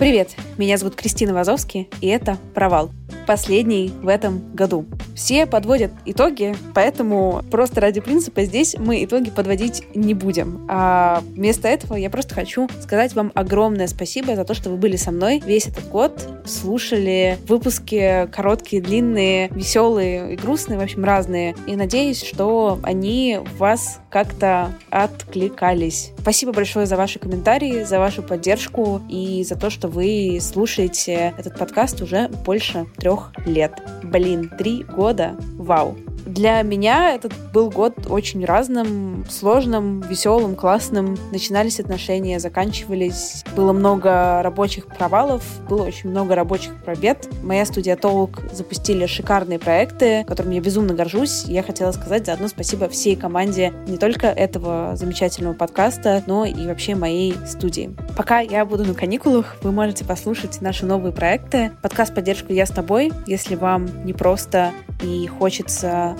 Привет, меня зовут Кристина Вазовски, и это «Провал». Последний в этом году. Все подводят итоги, поэтому просто ради принципа здесь мы итоги подводить не будем. А вместо этого я просто хочу сказать вам огромное спасибо за то, что вы были со мной весь этот год, слушали выпуски короткие, длинные, веселые и грустные, в общем, разные. И надеюсь, что они вас как-то откликались. Спасибо большое за ваши комментарии, за вашу поддержку и за то, что вы слушаете этот подкаст уже больше трех лет. Блин, три года. Вау. Для меня этот был год очень разным, сложным, веселым, классным. Начинались отношения, заканчивались. Было много рабочих провалов, было очень много рабочих пробед. Моя студия Толк запустили шикарные проекты, которыми я безумно горжусь. Я хотела сказать заодно спасибо всей команде не только этого замечательного подкаста, но и вообще моей студии. Пока я буду на каникулах, вы можете послушать наши новые проекты. Подкаст «Поддержку я с тобой», если вам не просто и хочется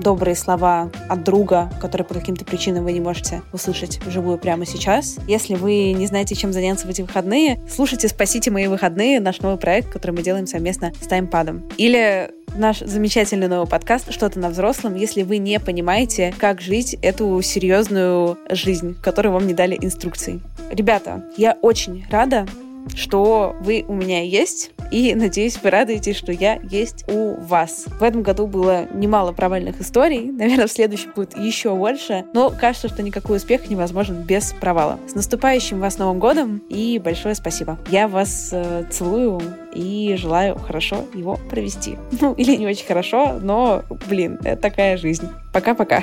добрые слова от друга, которые по каким-то причинам вы не можете услышать вживую прямо сейчас. Если вы не знаете, чем заняться в эти выходные, слушайте «Спасите мои выходные», наш новый проект, который мы делаем совместно с Таймпадом. Или наш замечательный новый подкаст «Что-то на взрослом», если вы не понимаете, как жить эту серьезную жизнь, в которой вам не дали инструкции. Ребята, я очень рада, что вы у меня есть, и надеюсь, вы радуетесь, что я есть у вас. В этом году было немало провальных историй, наверное, в следующем будет еще больше, но кажется, что никакой успех невозможен без провала. С наступающим вас Новым годом и большое спасибо. Я вас э, целую и желаю хорошо его провести. Ну, или не очень хорошо, но, блин, это такая жизнь. Пока-пока.